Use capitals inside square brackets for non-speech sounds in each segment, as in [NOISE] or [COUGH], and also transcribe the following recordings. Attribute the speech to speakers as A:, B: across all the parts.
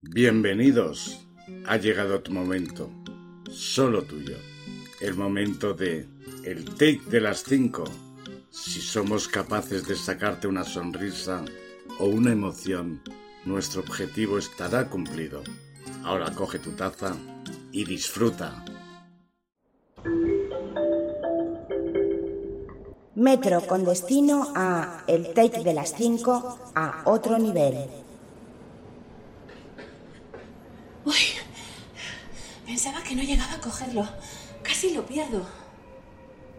A: Bienvenidos. Ha llegado tu momento. Solo tuyo. El momento de el take de las cinco. Si somos capaces de sacarte una sonrisa o una emoción, nuestro objetivo estará cumplido. Ahora coge tu taza y disfruta.
B: Metro con destino a el take de las 5 a otro nivel.
C: Pensaba que no llegaba a cogerlo. Casi lo pierdo.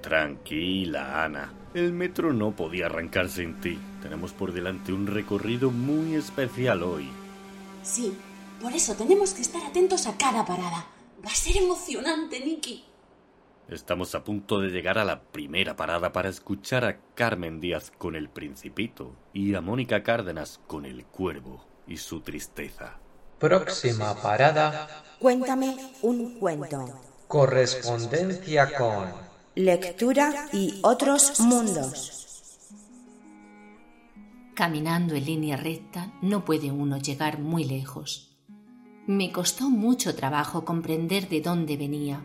D: Tranquila, Ana. El metro no podía arrancarse en ti. Tenemos por delante un recorrido muy especial hoy.
C: Sí, por eso tenemos que estar atentos a cada parada. Va a ser emocionante, Nicky.
D: Estamos a punto de llegar a la primera parada para escuchar a Carmen Díaz con el Principito y a Mónica Cárdenas con el Cuervo y su tristeza.
E: Próxima parada.
B: Cuéntame un cuento.
E: Correspondencia con.
B: Lectura y otros mundos.
F: Caminando en línea recta no puede uno llegar muy lejos. Me costó mucho trabajo comprender de dónde venía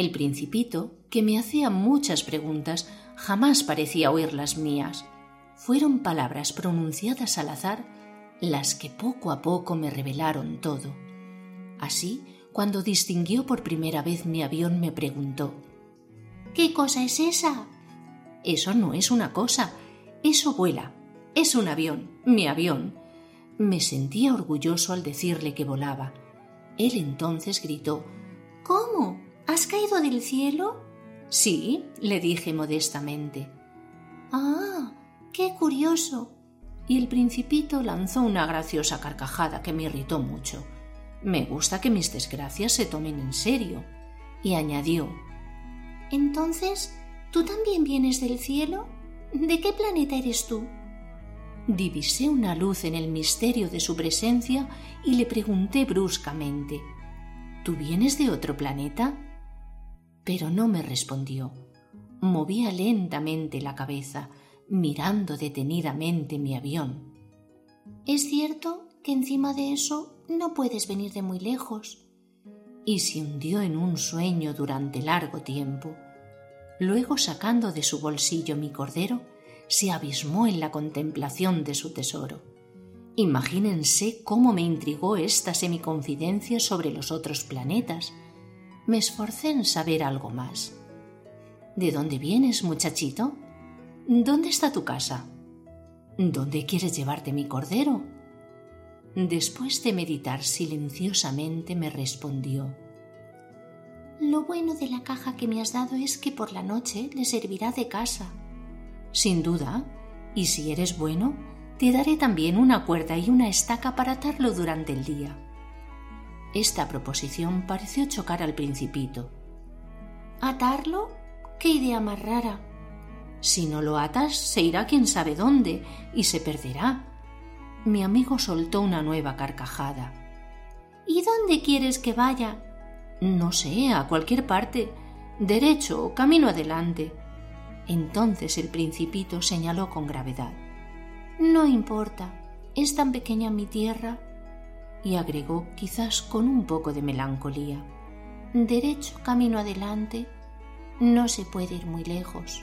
F: el principito, que me hacía muchas preguntas, jamás parecía oír las mías. Fueron palabras pronunciadas al azar las que poco a poco me revelaron todo. Así, cuando distinguió por primera vez mi avión, me preguntó ¿Qué cosa es esa? Eso no es una cosa, eso vuela. Es un avión, mi avión. Me sentía orgulloso al decirle que volaba. Él entonces gritó ¿Cómo? ¿Has caído del cielo? Sí, le dije modestamente. Ah, qué curioso. Y el principito lanzó una graciosa carcajada que me irritó mucho. Me gusta que mis desgracias se tomen en serio. Y añadió Entonces, ¿tú también vienes del cielo? ¿De qué planeta eres tú? Divisé una luz en el misterio de su presencia y le pregunté bruscamente ¿Tú vienes de otro planeta? pero no me respondió. Movía lentamente la cabeza, mirando detenidamente mi avión. Es cierto que encima de eso no puedes venir de muy lejos. Y se hundió en un sueño durante largo tiempo. Luego, sacando de su bolsillo mi cordero, se abismó en la contemplación de su tesoro. Imagínense cómo me intrigó esta semiconfidencia sobre los otros planetas, me esforcé en saber algo más. ¿De dónde vienes, muchachito? ¿Dónde está tu casa? ¿Dónde quieres llevarte mi cordero? Después de meditar silenciosamente me respondió Lo bueno de la caja que me has dado es que por la noche le servirá de casa. Sin duda, y si eres bueno, te daré también una cuerda y una estaca para atarlo durante el día. Esta proposición pareció chocar al principito. ¿Atarlo? ¡Qué idea más rara! Si no lo atas, se irá quién sabe dónde y se perderá. Mi amigo soltó una nueva carcajada. ¿Y dónde quieres que vaya? No sé, a cualquier parte. Derecho, camino adelante. Entonces el principito señaló con gravedad. No importa. Es tan pequeña mi tierra y agregó quizás con un poco de melancolía, derecho camino adelante, no se puede ir muy lejos.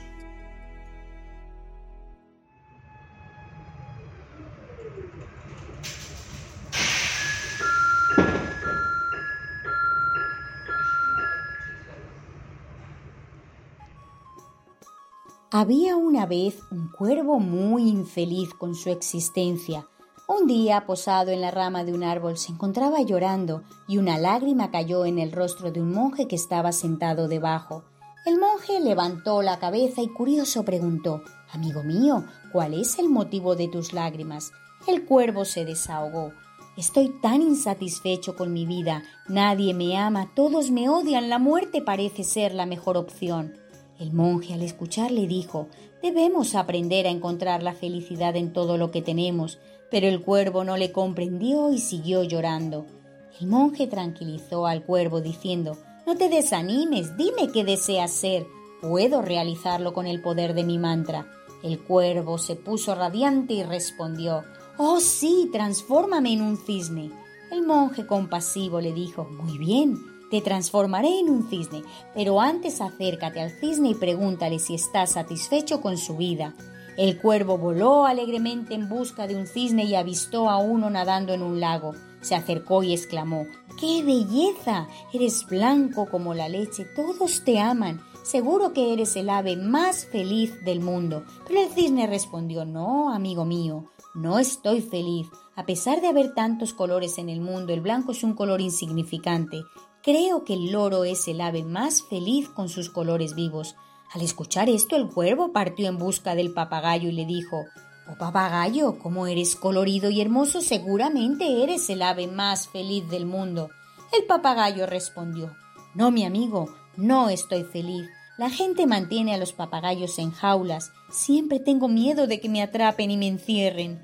B: Había una vez un cuervo muy infeliz con su existencia, un día, posado en la rama de un árbol, se encontraba llorando y una lágrima cayó en el rostro de un monje que estaba sentado debajo. El monje levantó la cabeza y curioso preguntó Amigo mío, ¿cuál es el motivo de tus lágrimas? El cuervo se desahogó. Estoy tan insatisfecho con mi vida. Nadie me ama, todos me odian, la muerte parece ser la mejor opción. El monje al escucharle dijo Debemos aprender a encontrar la felicidad en todo lo que tenemos. Pero el cuervo no le comprendió y siguió llorando. El monje tranquilizó al cuervo diciendo No te desanimes, dime qué deseas ser. Puedo realizarlo con el poder de mi mantra. El cuervo se puso radiante y respondió Oh sí, transfórmame en un cisne. El monje compasivo le dijo, Muy bien, te transformaré en un cisne, pero antes acércate al cisne y pregúntale si está satisfecho con su vida. El cuervo voló alegremente en busca de un cisne y avistó a uno nadando en un lago. Se acercó y exclamó ¡Qué belleza! Eres blanco como la leche, todos te aman. Seguro que eres el ave más feliz del mundo. Pero el cisne respondió No, amigo mío, no estoy feliz. A pesar de haber tantos colores en el mundo, el blanco es un color insignificante. Creo que el loro es el ave más feliz con sus colores vivos. Al escuchar esto, el cuervo partió en busca del papagayo y le dijo Oh papagayo, como eres colorido y hermoso, seguramente eres el ave más feliz del mundo. El papagayo respondió No, mi amigo, no estoy feliz. La gente mantiene a los papagayos en jaulas. Siempre tengo miedo de que me atrapen y me encierren.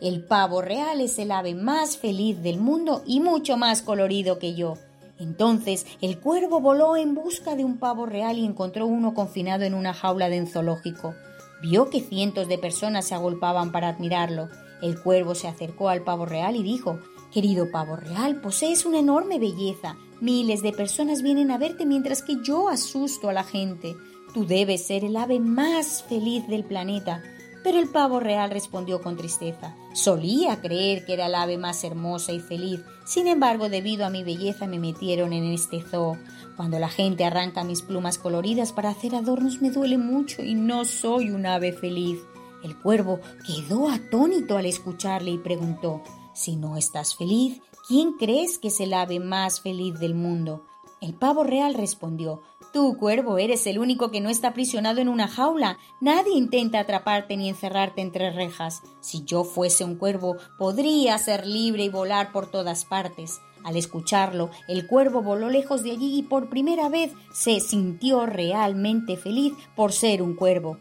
B: El pavo real es el ave más feliz del mundo y mucho más colorido que yo. Entonces el cuervo voló en busca de un pavo real y encontró uno confinado en una jaula de un zoológico. Vio que cientos de personas se agolpaban para admirarlo. El cuervo se acercó al pavo real y dijo Querido pavo real, posees una enorme belleza. Miles de personas vienen a verte mientras que yo asusto a la gente. Tú debes ser el ave más feliz del planeta. Pero el pavo real respondió con tristeza. Solía creer que era el ave más hermosa y feliz. Sin embargo, debido a mi belleza me metieron en este zoo. Cuando la gente arranca mis plumas coloridas para hacer adornos me duele mucho y no soy un ave feliz. El cuervo quedó atónito al escucharle y preguntó Si no estás feliz, ¿quién crees que es el ave más feliz del mundo? El pavo real respondió Tú, cuervo, eres el único que no está aprisionado en una jaula. Nadie intenta atraparte ni encerrarte entre rejas. Si yo fuese un cuervo, podría ser libre y volar por todas partes. Al escucharlo, el cuervo voló lejos de allí y por primera vez se sintió realmente feliz por ser un cuervo.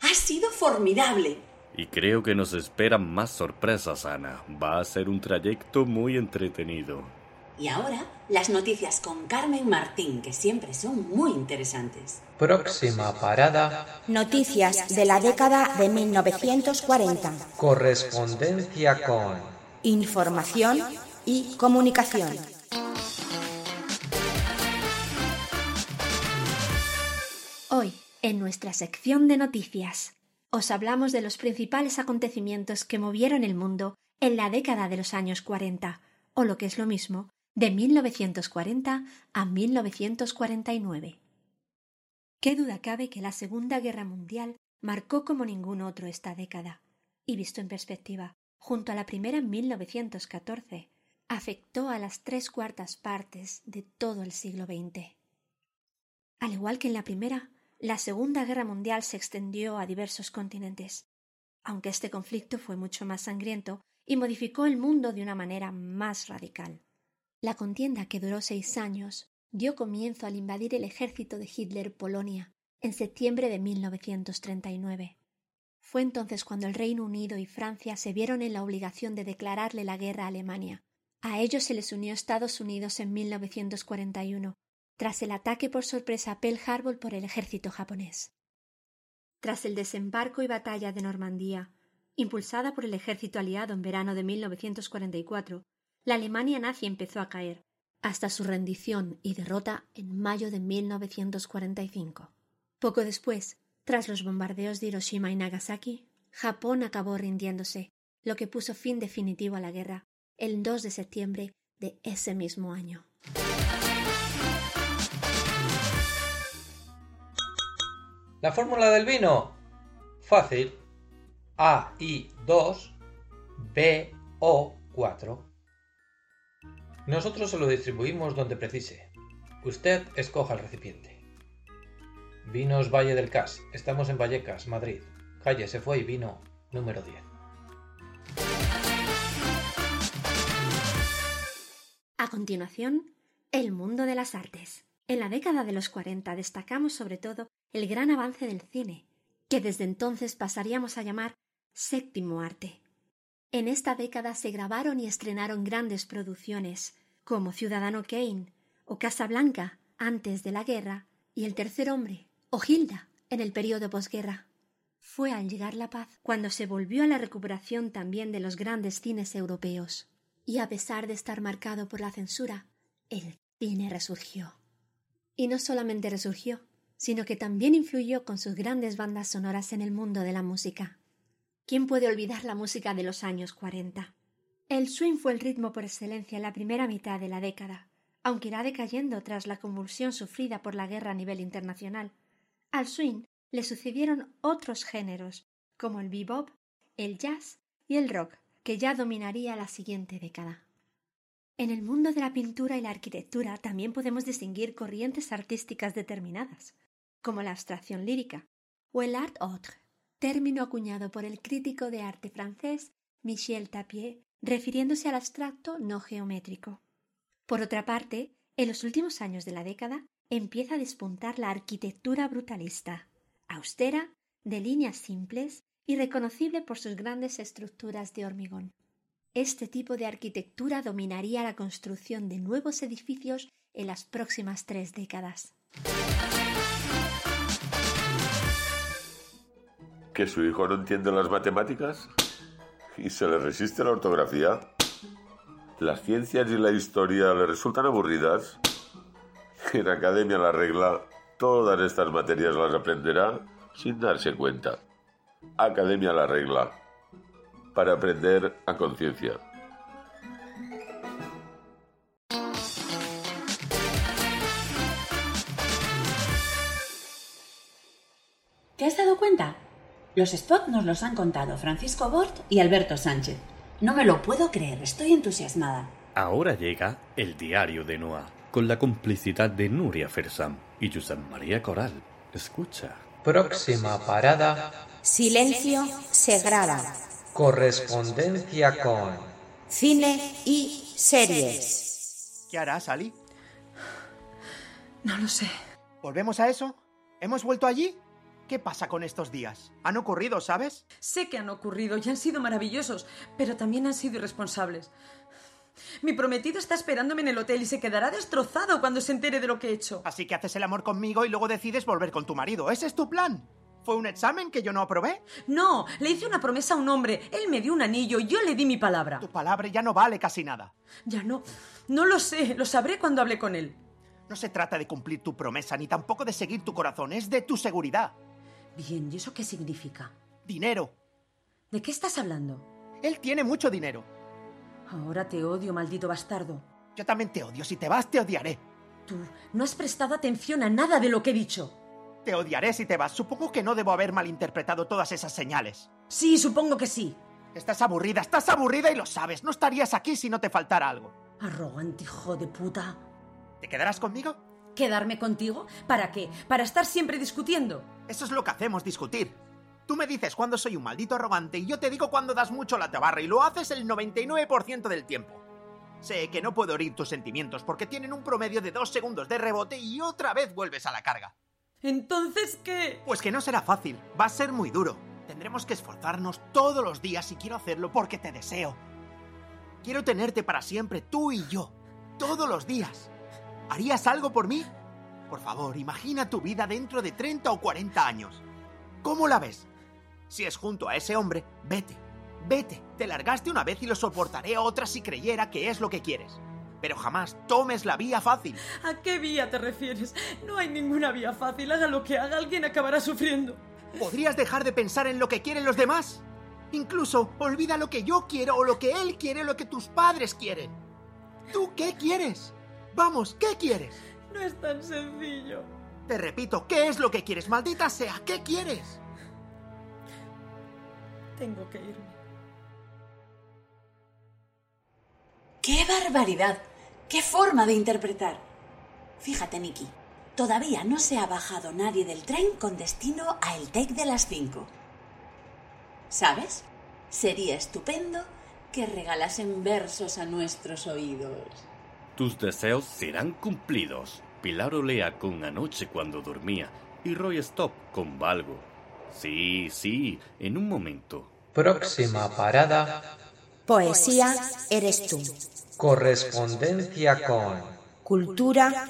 C: Ha sido formidable.
D: Y creo que nos esperan más sorpresas, Ana. Va a ser un trayecto muy entretenido.
C: Y ahora, las noticias con Carmen Martín, que siempre son muy interesantes.
E: Próxima parada.
G: Noticias de la década de 1940.
E: Correspondencia con.
G: Información y comunicación.
H: Hoy, en nuestra sección de noticias, os hablamos de los principales acontecimientos que movieron el mundo en la década de los años 40, o lo que es lo mismo, de 1940 a 1949. Qué duda cabe que la Segunda Guerra Mundial marcó como ningún otro esta década, y visto en perspectiva, junto a la primera en 1914, afectó a las tres cuartas partes de todo el siglo XX. Al igual que en la primera, la Segunda Guerra Mundial se extendió a diversos continentes, aunque este conflicto fue mucho más sangriento y modificó el mundo de una manera más radical. La contienda, que duró seis años, dio comienzo al invadir el ejército de Hitler Polonia en septiembre de 1939. Fue entonces cuando el Reino Unido y Francia se vieron en la obligación de declararle la guerra a Alemania. A ellos se les unió Estados Unidos en 1941, tras el ataque por sorpresa a Pearl Harbor por el ejército japonés. Tras el desembarco y batalla de Normandía, impulsada por el ejército aliado en verano de 1944, la Alemania nazi empezó a caer, hasta su rendición y derrota en mayo de 1945. Poco después, tras los bombardeos de Hiroshima y Nagasaki, Japón acabó rindiéndose, lo que puso fin definitivo a la guerra el 2 de septiembre de ese mismo año.
E: La fórmula del vino. Fácil. AI2 BO4 nosotros se lo distribuimos donde precise. Usted escoja el recipiente. Vinos Valle del Cas. Estamos en Vallecas, Madrid. Calle se fue y vino número 10.
H: A continuación, el mundo de las artes. En la década de los 40 destacamos sobre todo el gran avance del cine, que desde entonces pasaríamos a llamar séptimo arte. En esta década se grabaron y estrenaron grandes producciones, como Ciudadano Kane o Casablanca antes de la guerra y El tercer hombre o Hilda en el periodo posguerra. Fue al llegar la paz cuando se volvió a la recuperación también de los grandes cines europeos. Y a pesar de estar marcado por la censura, el cine resurgió. Y no solamente resurgió, sino que también influyó con sus grandes bandas sonoras en el mundo de la música. ¿Quién puede olvidar la música de los años 40? El swing fue el ritmo por excelencia en la primera mitad de la década, aunque irá decayendo tras la convulsión sufrida por la guerra a nivel internacional. Al swing le sucedieron otros géneros, como el bebop, el jazz y el rock, que ya dominaría la siguiente década. En el mundo de la pintura y la arquitectura también podemos distinguir corrientes artísticas determinadas, como la abstracción lírica o el art autre, término acuñado por el crítico de arte francés Michel Tapier refiriéndose al abstracto no geométrico. Por otra parte, en los últimos años de la década empieza a despuntar la arquitectura brutalista, austera, de líneas simples y reconocible por sus grandes estructuras de hormigón. Este tipo de arquitectura dominaría la construcción de nuevos edificios en las próximas tres décadas.
I: ¿Que su hijo no entiende las matemáticas? y se le resiste la ortografía. Las ciencias y la historia le resultan aburridas. En Academia La Regla todas estas materias las aprenderá sin darse cuenta. Academia La Regla. Para aprender a conciencia.
C: Los spots nos los han contado Francisco Bort y Alberto Sánchez. No me lo puedo creer, estoy entusiasmada.
D: Ahora llega el diario de Noah, con la complicidad de Nuria Fersam y Josep María Coral. Escucha.
E: Próxima parada.
G: Silencio Segrada.
E: Correspondencia con.
G: Cine y series.
J: ¿Qué harás, Ali?
K: No lo sé.
J: ¿Volvemos a eso? ¿Hemos vuelto allí? ¿Qué pasa con estos días? Han ocurrido, ¿sabes?
K: Sé que han ocurrido y han sido maravillosos, pero también han sido irresponsables. Mi prometido está esperándome en el hotel y se quedará destrozado cuando se entere de lo que he hecho.
J: Así que haces el amor conmigo y luego decides volver con tu marido. ¿Ese es tu plan? ¿Fue un examen que yo no aprobé?
K: No, le hice una promesa a un hombre. Él me dio un anillo y yo le di mi palabra.
J: Tu palabra ya no vale casi nada.
K: Ya no. No lo sé. Lo sabré cuando hable con él.
J: No se trata de cumplir tu promesa ni tampoco de seguir tu corazón. Es de tu seguridad.
K: Bien, ¿y eso qué significa?
J: Dinero.
K: ¿De qué estás hablando?
J: Él tiene mucho dinero.
K: Ahora te odio, maldito bastardo.
J: Yo también te odio. Si te vas, te odiaré.
K: Tú no has prestado atención a nada de lo que he dicho.
J: Te odiaré si te vas. Supongo que no debo haber malinterpretado todas esas señales.
K: Sí, supongo que sí.
J: Estás aburrida, estás aburrida y lo sabes. No estarías aquí si no te faltara algo.
K: Arrogante hijo de puta.
J: ¿Te quedarás conmigo?
K: ¿Quedarme contigo? ¿Para qué? ¿Para estar siempre discutiendo?
J: Eso es lo que hacemos, discutir. Tú me dices cuando soy un maldito arrogante y yo te digo cuando das mucho la tabarra y lo haces el 99% del tiempo. Sé que no puedo oír tus sentimientos porque tienen un promedio de dos segundos de rebote y otra vez vuelves a la carga.
K: ¿Entonces qué?
J: Pues que no será fácil, va a ser muy duro. Tendremos que esforzarnos todos los días y quiero hacerlo porque te deseo. Quiero tenerte para siempre, tú y yo, todos los días. ¿Harías algo por mí? Por favor, imagina tu vida dentro de 30 o 40 años. ¿Cómo la ves? Si es junto a ese hombre, vete, vete. Te largaste una vez y lo soportaré a otra si creyera que es lo que quieres. Pero jamás tomes la vía fácil.
K: ¿A qué vía te refieres? No hay ninguna vía fácil. Haga lo que haga, alguien acabará sufriendo.
J: ¿Podrías dejar de pensar en lo que quieren los demás? Incluso olvida lo que yo quiero o lo que él quiere o lo que tus padres quieren. ¿Tú qué quieres? Vamos, ¿qué quieres?
K: No es tan sencillo.
J: Te repito, ¿qué es lo que quieres? Maldita sea, ¿qué quieres?
K: Tengo que irme.
C: ¡Qué barbaridad! ¡Qué forma de interpretar! Fíjate, Nicky, todavía no se ha bajado nadie del tren con destino a el TEC de las 5. ¿Sabes? Sería estupendo que regalasen versos a nuestros oídos.
D: Tus deseos serán cumplidos. Pilar Olea con Anoche cuando dormía y Roy Stop con Valgo. Sí, sí, en un momento.
E: Próxima parada.
G: Poesía eres tú.
E: Correspondencia con.
G: Cultura,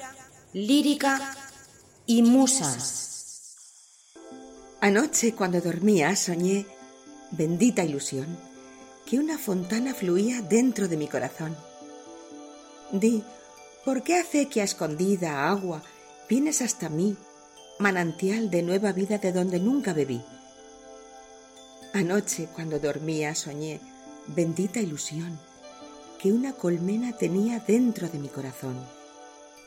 G: lírica y musas.
L: Anoche, cuando dormía, soñé, bendita ilusión, que una fontana fluía dentro de mi corazón. Di, ¿por qué acequia escondida, agua, vienes hasta mí, manantial de nueva vida de donde nunca bebí? Anoche, cuando dormía, soñé, bendita ilusión, que una colmena tenía dentro de mi corazón,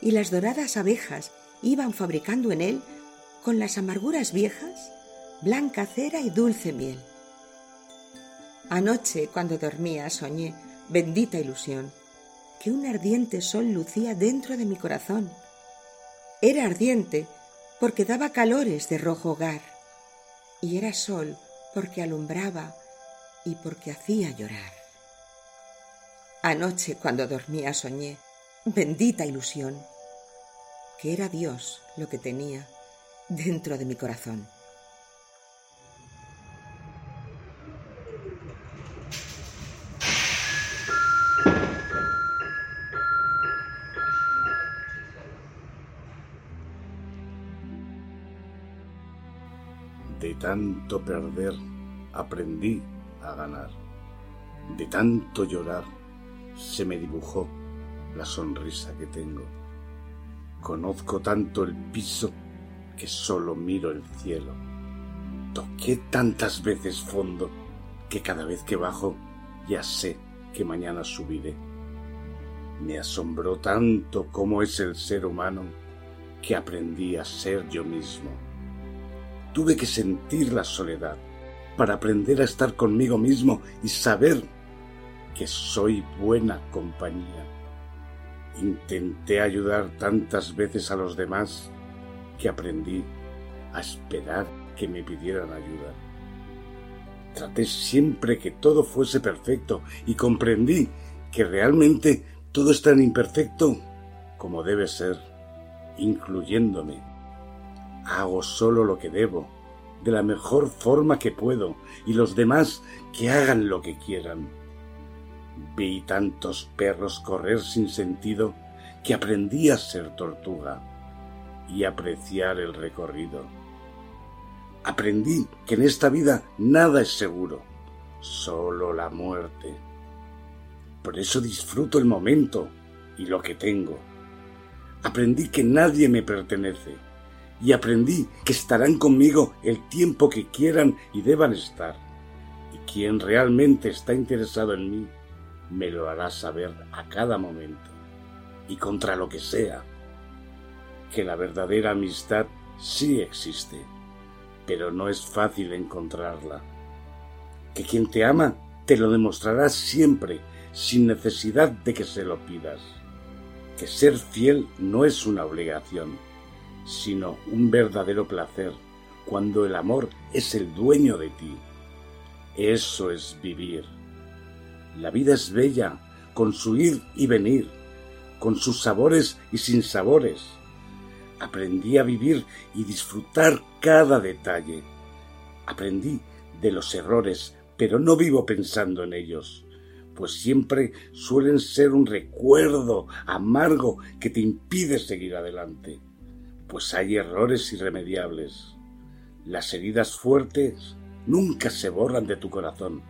L: y las doradas abejas iban fabricando en él, con las amarguras viejas, blanca cera y dulce miel. Anoche, cuando dormía, soñé, bendita ilusión, que un ardiente sol lucía dentro de mi corazón. Era ardiente porque daba calores de rojo hogar, y era sol porque alumbraba y porque hacía llorar. Anoche, cuando dormía, soñé, bendita ilusión, que era Dios lo que tenía dentro de mi corazón.
A: Tanto perder, aprendí a ganar. De tanto llorar, se me dibujó la sonrisa que tengo. Conozco tanto el piso que solo miro el cielo. Toqué tantas veces fondo que cada vez que bajo ya sé que mañana subiré. Me asombró tanto cómo es el ser humano que aprendí a ser yo mismo tuve que sentir la soledad para aprender a estar conmigo mismo y saber que soy buena compañía. Intenté ayudar tantas veces a los demás que aprendí a esperar que me pidieran ayuda. Traté siempre que todo fuese perfecto y comprendí que realmente todo es tan imperfecto como debe ser, incluyéndome. Hago solo lo que debo, de la mejor forma que puedo, y los demás que hagan lo que quieran. Vi tantos perros correr sin sentido que aprendí a ser tortuga y apreciar el recorrido. Aprendí que en esta vida nada es seguro, solo la muerte. Por eso disfruto el momento y lo que tengo. Aprendí que nadie me pertenece y aprendí que estarán conmigo el tiempo que quieran y deban estar. Y quien realmente está interesado en mí me lo hará saber a cada momento y contra lo que sea. Que la verdadera amistad sí existe, pero no es fácil encontrarla. Que quien te ama te lo demostrará siempre, sin necesidad de que se lo pidas. Que ser fiel no es una obligación sino un verdadero placer, cuando el amor es el dueño de ti. Eso es vivir. La vida es bella, con su ir y venir, con sus sabores y sin sabores. Aprendí a vivir y disfrutar cada detalle. Aprendí de los errores, pero no vivo pensando en ellos, pues siempre suelen ser un recuerdo amargo que te impide seguir adelante pues hay errores irremediables. Las heridas fuertes nunca se borran de tu corazón,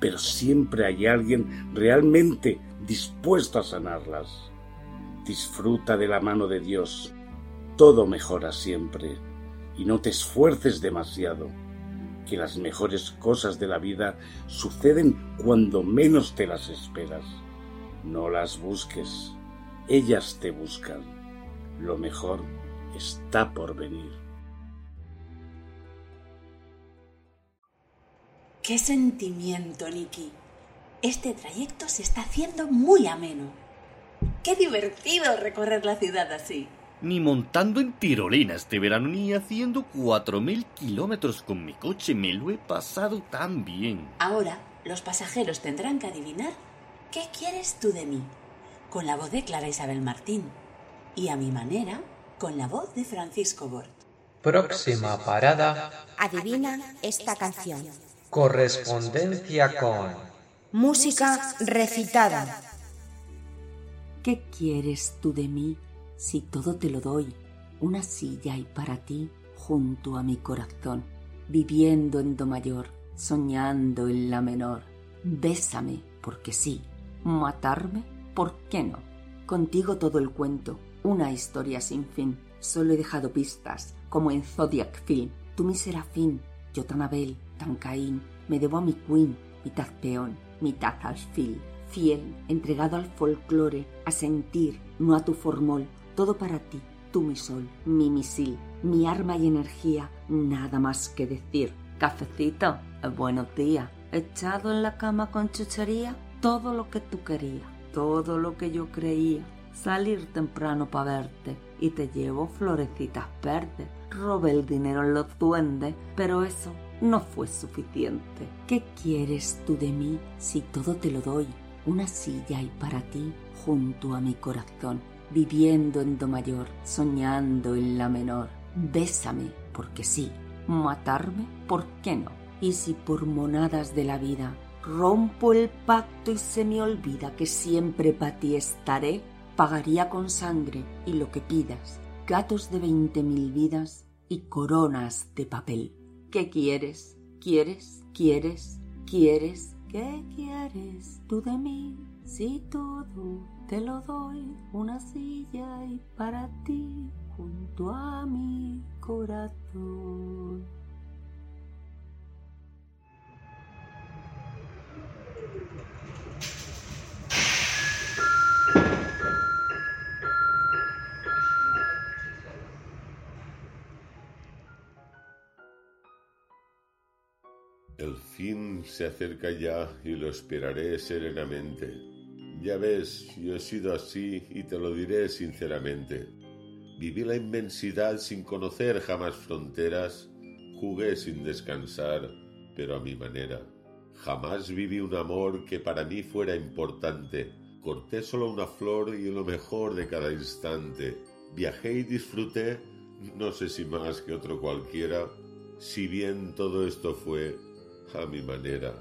A: pero siempre hay alguien realmente dispuesto a sanarlas. Disfruta de la mano de Dios. Todo mejora siempre y no te esfuerces demasiado, que las mejores cosas de la vida suceden cuando menos te las esperas. No las busques, ellas te buscan. Lo mejor está por venir.
C: ¡Qué sentimiento, Nicky! Este trayecto se está haciendo muy ameno. ¡Qué divertido recorrer la ciudad así!
D: Ni montando en tirolina este verano, ni haciendo cuatro mil kilómetros con mi coche me lo he pasado tan bien.
C: Ahora, los pasajeros tendrán que adivinar qué quieres tú de mí, con la voz de Clara Isabel Martín. Y a mi manera, con la voz de Francisco Bort.
E: Próxima parada.
G: Adivina esta canción.
E: Correspondencia con.
G: Música recitada.
M: ¿Qué quieres tú de mí si todo te lo doy? Una silla hay para ti junto a mi corazón. viviendo en do mayor, soñando en la menor. Bésame, porque sí. Matarme, ¿por qué no? Contigo todo el cuento, una historia sin fin. Solo he dejado pistas, como en Zodiac Film. Tú mi serafín, yo tan Abel, tan Caín. Me debo a mi queen, mitad peón, mitad alfil. Fiel, entregado al folclore, a sentir, no a tu formol. Todo para ti, tú mi sol, mi misil, mi arma y energía. Nada más que decir. Cafecito, buenos días. Echado en la cama con chuchería, todo lo que tú querías, todo lo que yo creía salir temprano para verte y te llevo florecitas verdes. Robé el dinero en los duendes, pero eso no fue suficiente. ¿Qué quieres tú de mí si todo te lo doy? Una silla hay para ti junto a mi corazón, viviendo en do mayor, soñando en la menor. Bésame, porque sí. Matarme, ¿por qué no? Y si por monadas de la vida rompo el pacto y se me olvida que siempre para ti estaré, pagaría con sangre y lo que pidas, gatos de veinte mil vidas y coronas de papel. ¿Qué quieres? ¿Quieres? ¿Quieres? ¿Quieres? ¿Qué quieres tú de mí? Si todo te lo doy, una silla y para ti junto a mi corazón.
I: Se acerca ya y lo esperaré serenamente. Ya ves, yo he sido así y te lo diré sinceramente. Viví la inmensidad sin conocer jamás fronteras, jugué sin descansar, pero a mi manera. Jamás viví un amor que para mí fuera importante. Corté solo una flor y lo mejor de cada instante. Viajé y disfruté, no sé si más que otro cualquiera, si bien todo esto fue a mi manera.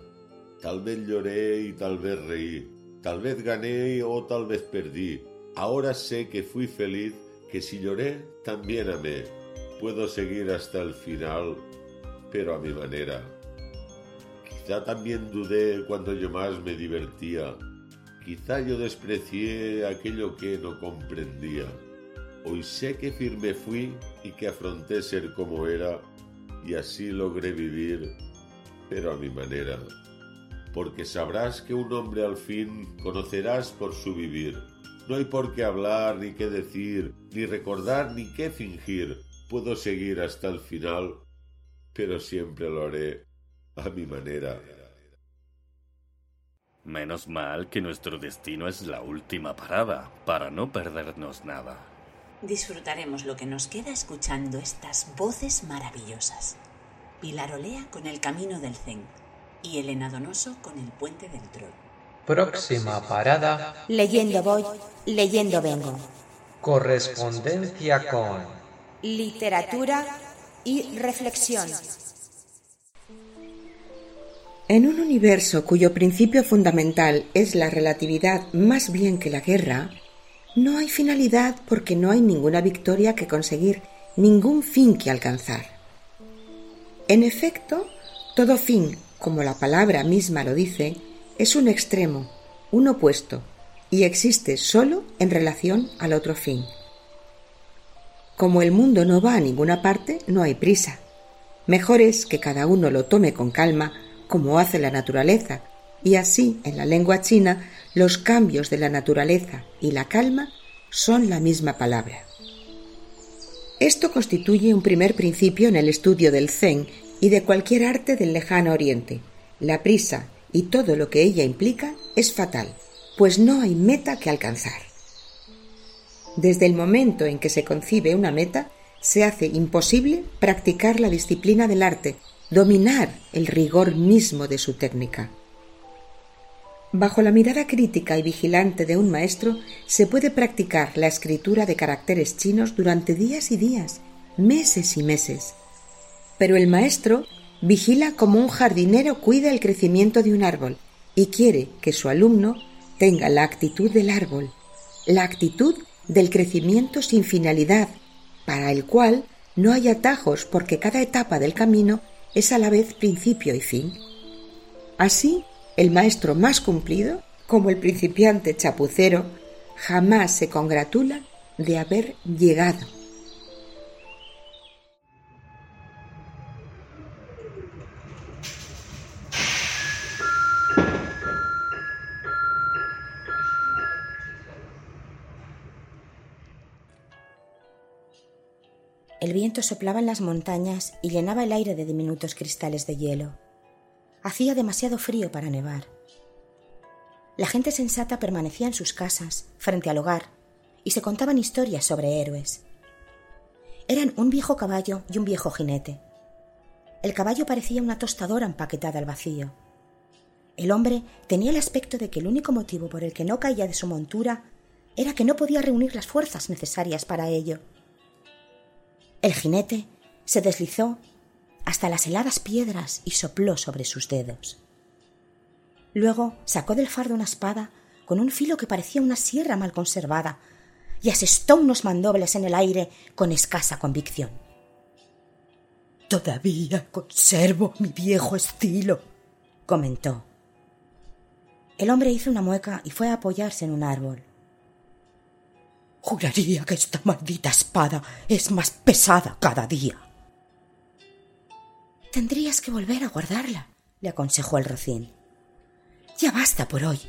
I: Tal vez lloré y tal vez reí, tal vez gané o tal vez perdí. Ahora sé que fui feliz, que si lloré, también amé. Puedo seguir hasta el final, pero a mi manera. Quizá también dudé cuando yo más me divertía. Quizá yo desprecié aquello que no comprendía. Hoy sé que firme fui y que afronté ser como era, y así logré vivir pero a mi manera, porque sabrás que un hombre al fin conocerás por su vivir. No hay por qué hablar, ni qué decir, ni recordar, ni qué fingir. Puedo seguir hasta el final, pero siempre lo haré a mi manera.
D: Menos mal que nuestro destino es la última parada, para no perdernos nada.
C: Disfrutaremos lo que nos queda escuchando estas voces maravillosas. Pilar Olea con El Camino del Zen y Elena Donoso con El Puente del Troll.
E: Próxima parada.
G: Leyendo voy, leyendo vengo.
E: Correspondencia con.
G: Literatura y reflexión.
L: En un universo cuyo principio fundamental es la relatividad más bien que la guerra, no hay finalidad porque no hay ninguna victoria que conseguir, ningún fin que alcanzar. En efecto, todo fin, como la palabra misma lo dice, es un extremo, un opuesto, y existe sólo en relación al otro fin. Como el mundo no va a ninguna parte, no hay prisa. Mejor es que cada uno lo tome con calma, como hace la naturaleza, y así, en la lengua china, los cambios de la naturaleza y la calma son la misma palabra. Esto constituye un primer principio en el estudio del Zen y de cualquier arte del lejano oriente. La prisa y todo lo que ella implica es fatal, pues no hay meta que alcanzar. Desde el momento en que se concibe una meta, se hace imposible practicar la disciplina del arte, dominar el rigor mismo de su técnica. Bajo la mirada crítica y vigilante de un maestro se puede practicar la escritura de caracteres chinos durante días y días, meses y meses. Pero el maestro vigila como un jardinero cuida el crecimiento de un árbol y quiere que su alumno tenga la actitud del árbol, la actitud del crecimiento sin finalidad, para el cual no hay atajos porque cada etapa del camino es a la vez principio y fin. Así, el maestro más cumplido, como el principiante chapucero, jamás se congratula de haber llegado.
G: El viento soplaba en las montañas y llenaba el aire de diminutos cristales de hielo. Hacía demasiado frío para nevar. La gente sensata permanecía en sus casas, frente al hogar, y se contaban historias sobre héroes. Eran un viejo caballo y un viejo jinete. El caballo parecía una tostadora empaquetada al vacío. El hombre tenía el aspecto de que el único motivo por el que no caía de su montura era que no podía reunir las fuerzas necesarias para ello. El jinete se deslizó hasta las heladas piedras y sopló sobre sus dedos. Luego sacó del fardo una espada con un filo que parecía una sierra mal conservada y asestó unos mandobles en el aire con escasa convicción.
L: Todavía conservo mi viejo estilo, comentó.
G: El hombre hizo una mueca y fue a apoyarse en un árbol.
L: Juraría que esta maldita espada es más pesada cada día.
G: Tendrías que volver a guardarla, le aconsejó el rocín.
L: Ya basta por hoy.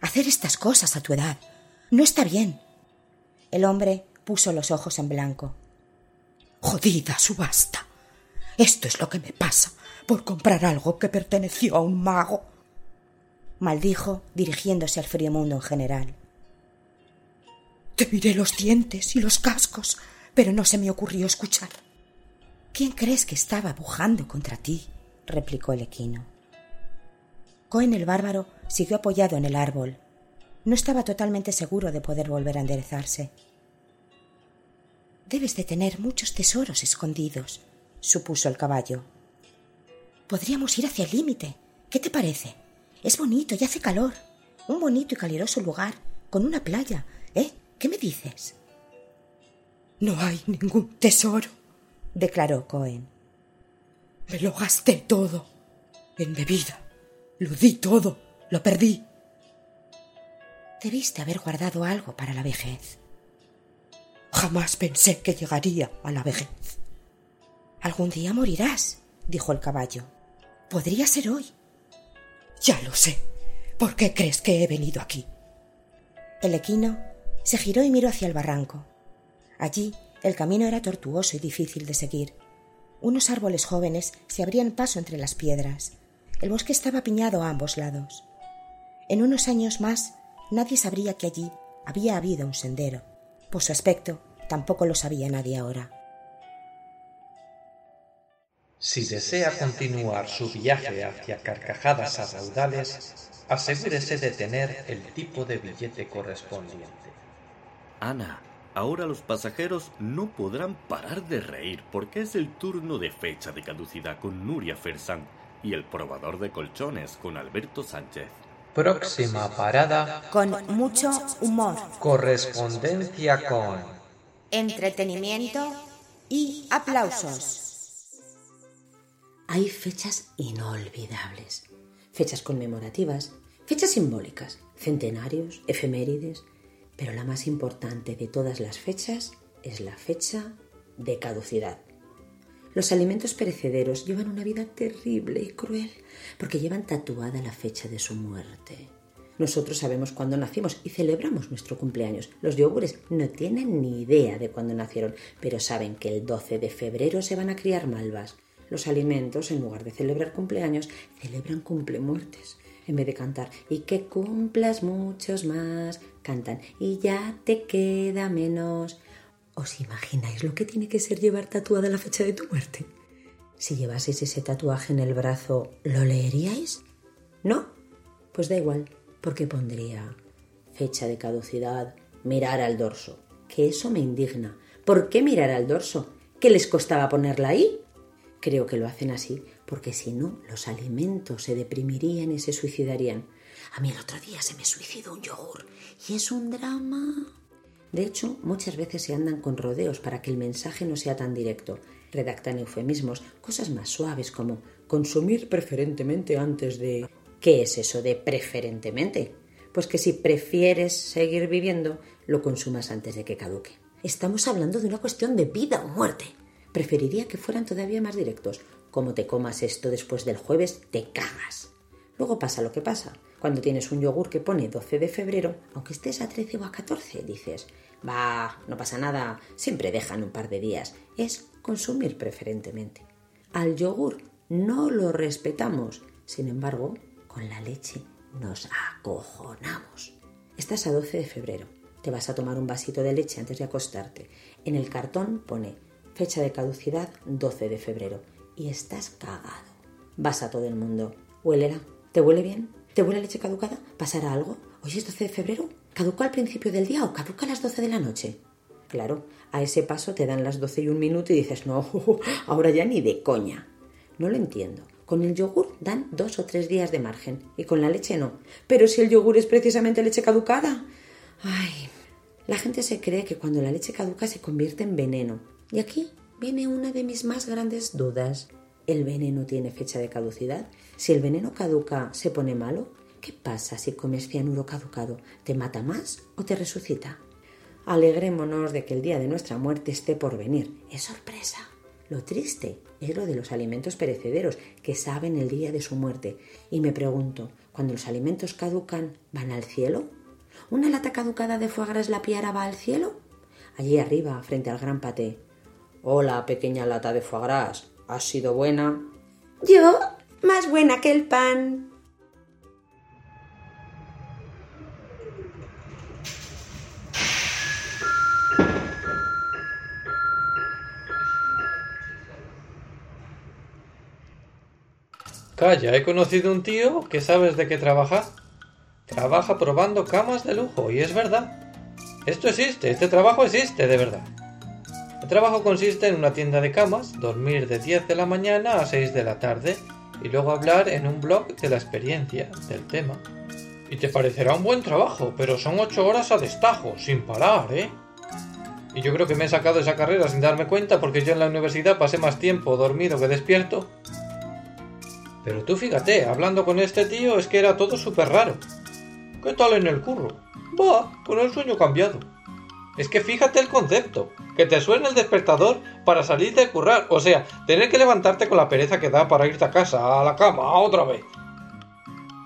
L: Hacer estas cosas a tu edad no está bien.
G: El hombre puso los ojos en blanco.
L: Jodida subasta. Esto es lo que me pasa por comprar algo que perteneció a un mago.
G: Maldijo dirigiéndose al frío mundo en general.
L: Te miré los dientes y los cascos, pero no se me ocurrió escuchar.
G: ¿Quién crees que estaba bujando contra ti? replicó el equino. Cohen el bárbaro siguió apoyado en el árbol. No estaba totalmente seguro de poder volver a enderezarse. Debes de tener muchos tesoros escondidos, supuso el caballo. Podríamos ir hacia el límite. ¿Qué te parece? Es bonito y hace calor. Un bonito y caluroso lugar, con una playa, ¿eh? ¿Qué me dices?
L: No hay ningún tesoro, declaró Cohen. Me lo gasté todo en bebida. Lo di todo, lo perdí.
G: Debiste haber guardado algo para la vejez.
L: Jamás pensé que llegaría a la vejez.
G: Algún día morirás, dijo el caballo. Podría ser hoy.
L: Ya lo sé. ¿Por qué crees que he venido aquí?
G: El equino se giró y miró hacia el barranco. Allí el camino era tortuoso y difícil de seguir. Unos árboles jóvenes se abrían paso entre las piedras. El bosque estaba piñado a ambos lados. En unos años más nadie sabría que allí había habido un sendero. Por su aspecto, tampoco lo sabía nadie ahora.
E: Si desea continuar su viaje hacia carcajadas a raudales, asegúrese de tener el tipo de billete correspondiente.
D: Ana, ahora los pasajeros no podrán parar de reír porque es el turno de fecha de caducidad con Nuria Fersán y el probador de colchones con Alberto Sánchez.
E: Próxima parada.
G: Con mucho humor.
E: Correspondencia con.
G: Entretenimiento y aplausos.
N: Hay fechas inolvidables, fechas conmemorativas, fechas simbólicas, centenarios, efemérides, pero la más importante de todas las fechas es la fecha de caducidad. Los alimentos perecederos llevan una vida terrible y cruel porque llevan tatuada la fecha de su muerte. Nosotros sabemos cuándo nacimos y celebramos nuestro cumpleaños. Los yogures no tienen ni idea de cuándo nacieron, pero saben que el 12 de febrero se van a criar malvas. Los alimentos, en lugar de celebrar cumpleaños, celebran cumplemuertes en vez de cantar y que cumplas muchos más, cantan y ya te queda menos. ¿Os imagináis lo que tiene que ser llevar tatuada la fecha de tu muerte? Si llevaseis ese tatuaje en el brazo, ¿lo leeríais? ¿No? Pues da igual, porque pondría fecha de caducidad, mirar al dorso. Que eso me indigna. ¿Por qué mirar al dorso? ¿Qué les costaba ponerla ahí? Creo que lo hacen así porque si no, los alimentos se deprimirían y se suicidarían. A mí el otro día se me suicidó un yogur y es un drama. De hecho, muchas veces se andan con rodeos para que el mensaje no sea tan directo. redactan eufemismos, cosas más suaves como consumir preferentemente antes de... ¿Qué es eso de preferentemente? Pues que si prefieres seguir viviendo, lo consumas antes de que caduque. Estamos hablando de una cuestión de vida o muerte. Preferiría que fueran todavía más directos. Como te comas esto después del jueves, te cagas. Luego pasa lo que pasa. Cuando tienes un yogur que pone 12 de febrero, aunque estés a 13 o a 14, dices, va, no pasa nada, siempre dejan un par de días. Es consumir preferentemente. Al yogur no lo respetamos. Sin embargo, con la leche nos acojonamos. Estás a 12 de febrero. Te vas a tomar un vasito de leche antes de acostarte. En el cartón pone fecha de caducidad 12 de febrero y estás cagado. Vas a todo el mundo. Huélera. ¿Te huele bien? ¿Te huele leche caducada? ¿Pasará algo? ¿Hoy es 12 de febrero? ¿Caduca al principio del día o caduca a las 12 de la noche? Claro, a ese paso te dan las 12 y un minuto y dices, no, [LAUGHS] ahora ya ni de coña. No lo entiendo. Con el yogur dan dos o tres días de margen y con la leche no. Pero si el yogur es precisamente leche caducada. Ay, la gente se cree que cuando la leche caduca se convierte en veneno. Y aquí viene una de mis más grandes dudas. ¿El veneno tiene fecha de caducidad? Si el veneno caduca, ¿se pone malo? ¿Qué pasa si comes cianuro caducado? ¿Te mata más o te resucita? Alegrémonos de que el día de nuestra muerte esté por venir. Es sorpresa. Lo triste es lo de los alimentos perecederos, que saben el día de su muerte. Y me pregunto, ¿cuando los alimentos caducan, van al cielo? ¿Una lata caducada de foie gras la piara va al cielo? Allí arriba, frente al gran paté. Hola, pequeña lata de foie gras. ¿Has sido buena?
G: Yo, más buena que el pan.
E: Calla, he conocido un tío que sabes de qué trabaja. Trabaja probando camas de lujo, y es verdad. Esto existe, este trabajo existe, de verdad. El trabajo consiste en una tienda de camas, dormir de 10 de la mañana a 6 de la tarde, y luego hablar en un blog de la experiencia, del tema. Y te parecerá un buen trabajo, pero son 8 horas a destajo, sin parar, ¿eh? Y yo creo que me he sacado esa carrera sin darme cuenta porque yo en la universidad pasé más tiempo dormido que despierto pero tú fíjate, hablando con este tío es que era todo súper raro. ¿Qué tal en el curro? Va, con el sueño cambiado. Es que fíjate el concepto, que te suene el despertador para salir de currar, o sea, tener que levantarte con la pereza que da para irte a casa, a la cama, otra vez.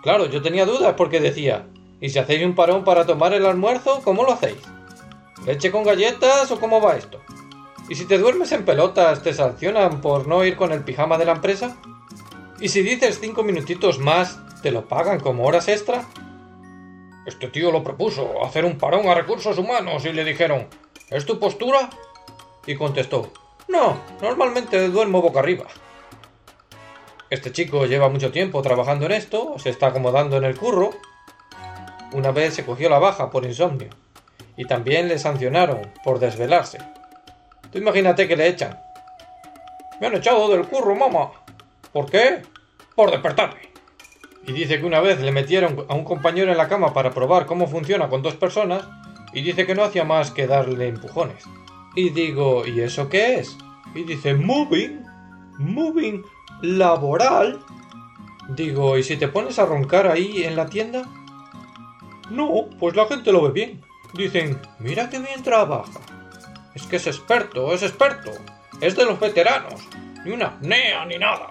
E: Claro, yo tenía dudas porque decía, ¿y si hacéis un parón para tomar el almuerzo, cómo lo hacéis? ¿Leche con galletas o cómo va esto? ¿Y si te duermes en pelotas, te sancionan por no ir con el pijama de la empresa? Y si dices cinco minutitos más, ¿te lo pagan como horas extra? Este tío lo propuso, hacer un parón a recursos humanos, y le dijeron, ¿es tu postura? Y contestó, no, normalmente duermo boca arriba. Este chico lleva mucho tiempo trabajando en esto, se está acomodando en el curro. Una vez se cogió la baja por insomnio. Y también le sancionaron por desvelarse. Tú imagínate que le echan. Me han echado del curro, mamá. ¿Por qué? Por despertarme. Y dice que una vez le metieron a un compañero en la cama para probar cómo funciona con dos personas y dice que no hacía más que darle empujones. Y digo, ¿y eso qué es? Y dice, moving, moving laboral. Digo, ¿y si te pones a roncar ahí en la tienda? No, pues la gente lo ve bien. Dicen, mira qué bien trabaja. Es que es experto, es experto. Es de los veteranos. Ni una apnea ni nada.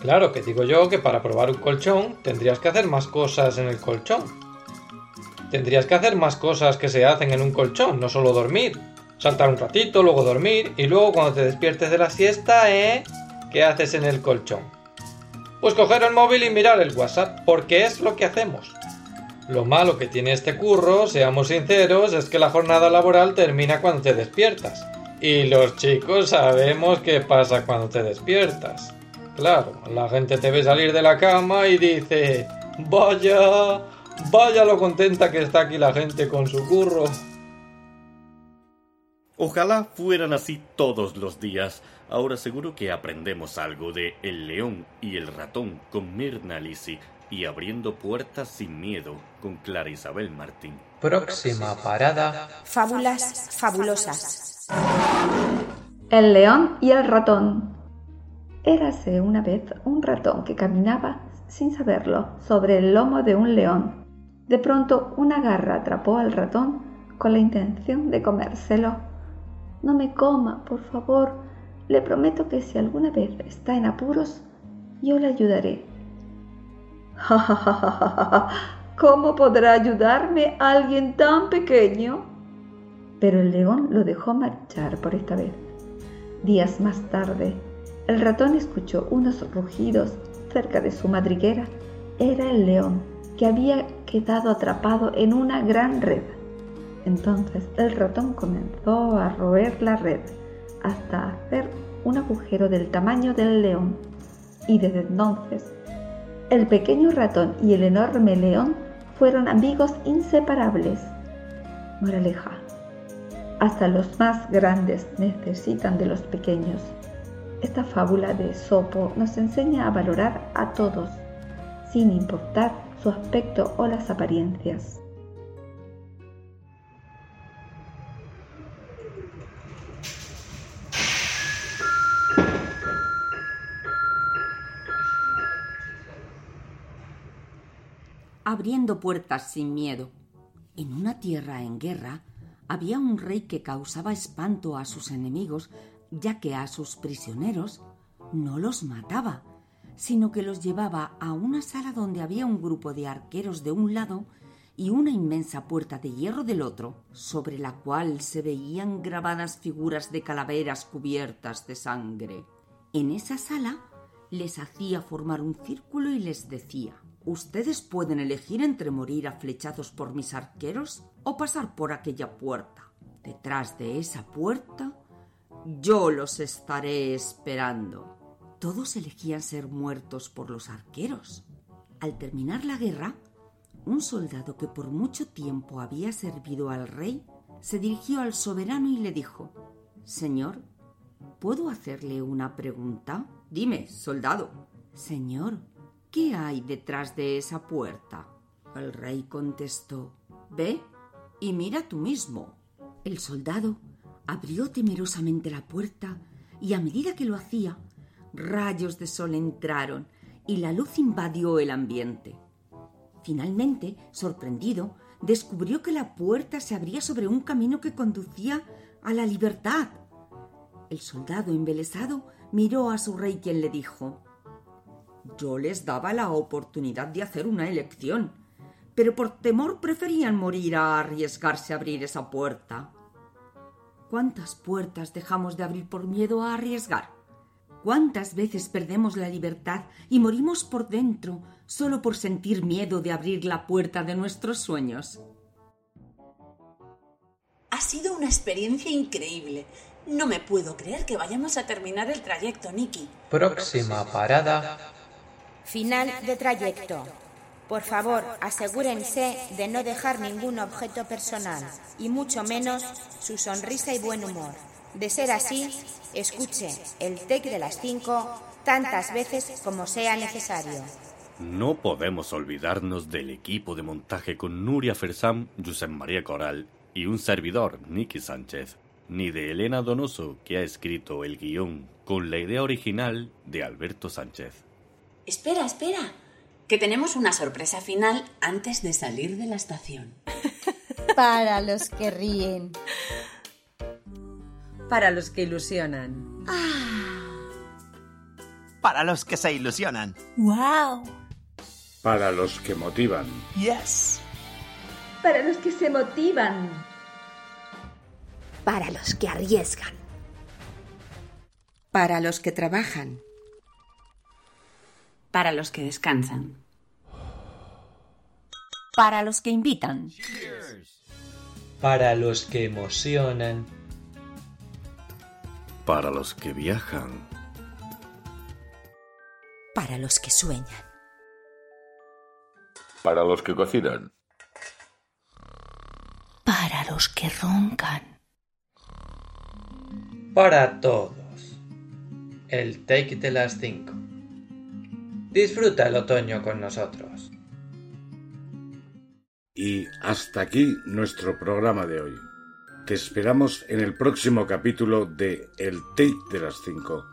E: Claro que digo yo que para probar un colchón tendrías que hacer más cosas en el colchón. Tendrías que hacer más cosas que se hacen en un colchón, no solo dormir. Saltar un ratito, luego dormir y luego cuando te despiertes de la siesta, ¿eh? ¿Qué haces en el colchón? Pues coger el móvil y mirar el WhatsApp, porque es lo que hacemos. Lo malo que tiene este curro, seamos sinceros, es que la jornada laboral termina cuando te despiertas. Y los chicos sabemos qué pasa cuando te despiertas. Claro, la gente te ve salir de la cama y dice, vaya, vaya lo contenta que está aquí la gente con su curro.
D: Ojalá fueran así todos los días. Ahora seguro que aprendemos algo de El león y el ratón con Mirna Lisi y abriendo puertas sin miedo con Clara Isabel Martín.
E: Próxima parada.
G: Fábulas fabulosas.
O: El león y el ratón. Érase una vez un ratón que caminaba, sin saberlo, sobre el lomo de un león. De pronto una garra atrapó al ratón con la intención de comérselo. No me coma, por favor. Le prometo que si alguna vez está en apuros, yo le ayudaré. [LAUGHS] ¿Cómo podrá ayudarme alguien tan pequeño? Pero el león lo dejó marchar por esta vez. Días más tarde, el ratón escuchó unos rugidos cerca de su madriguera. Era el león, que había quedado atrapado en una gran red. Entonces el ratón comenzó a roer la red hasta hacer un agujero del tamaño del león. Y desde entonces, el pequeño ratón y el enorme león fueron amigos inseparables. Moraleja. Hasta los más grandes necesitan de los pequeños. Esta fábula de Sopo nos enseña a valorar a todos, sin importar su aspecto o las apariencias.
M: Abriendo puertas sin miedo. En una tierra en guerra, había un rey que causaba espanto a sus enemigos, ya que a sus prisioneros no los mataba, sino que los llevaba a una sala donde había un grupo de arqueros de un lado y una inmensa puerta de hierro del otro, sobre la cual se veían grabadas figuras de calaveras cubiertas de sangre. En esa sala les hacía formar un círculo y les decía Ustedes pueden elegir entre morir aflechados por mis arqueros o pasar por aquella puerta. Detrás de esa puerta yo los estaré esperando. Todos elegían ser muertos por los arqueros. Al terminar la guerra, un soldado que por mucho tiempo había servido al rey se dirigió al soberano y le dijo Señor, ¿puedo hacerle una pregunta? Dime, soldado. Señor, ¿Qué hay detrás de esa puerta? El rey contestó Ve y mira tú mismo. El soldado abrió temerosamente la puerta y a medida que lo hacía, rayos de sol entraron y la luz invadió el ambiente. Finalmente, sorprendido, descubrió que la puerta se abría sobre un camino que conducía a la libertad. El soldado embelesado miró a su rey quien le dijo yo les daba la oportunidad de hacer una elección, pero por temor preferían morir a arriesgarse a abrir esa puerta. ¿Cuántas puertas dejamos de abrir por miedo a arriesgar? ¿Cuántas veces perdemos la libertad y morimos por dentro solo por sentir miedo de abrir la puerta de nuestros sueños?
C: Ha sido una experiencia increíble. No me puedo creer que vayamos a terminar el trayecto, Nicky.
E: Próxima parada,
G: Final de trayecto. Por favor, asegúrense de no dejar ningún objeto personal y mucho menos su sonrisa y buen humor. De ser así, escuche el take de las 5 tantas veces como sea necesario.
D: No podemos olvidarnos del equipo de montaje con Nuria Fersam, Josep María Coral y un servidor, Nicky Sánchez, ni de Elena Donoso, que ha escrito el guion con la idea original de Alberto Sánchez.
C: Espera, espera, que tenemos una sorpresa final antes de salir de la estación. [LAUGHS]
B: Para los que ríen.
K: Para los que ilusionan.
J: Para los que se ilusionan.
H: ¡Wow!
A: Para los que motivan.
J: Yes.
O: Para los que se motivan.
H: Para los que arriesgan.
L: Para los que trabajan.
C: Para los que descansan.
M: Para los que invitan.
E: para los que emocionan,
D: Para los que viajan.
G: Para los que sueñan.
I: Para los que cocinan.
F: Para los que roncan.
E: para todos. El take de las 5. Disfruta el otoño con nosotros.
A: Y hasta aquí nuestro programa de hoy. Te esperamos en el próximo capítulo de El Take de las 5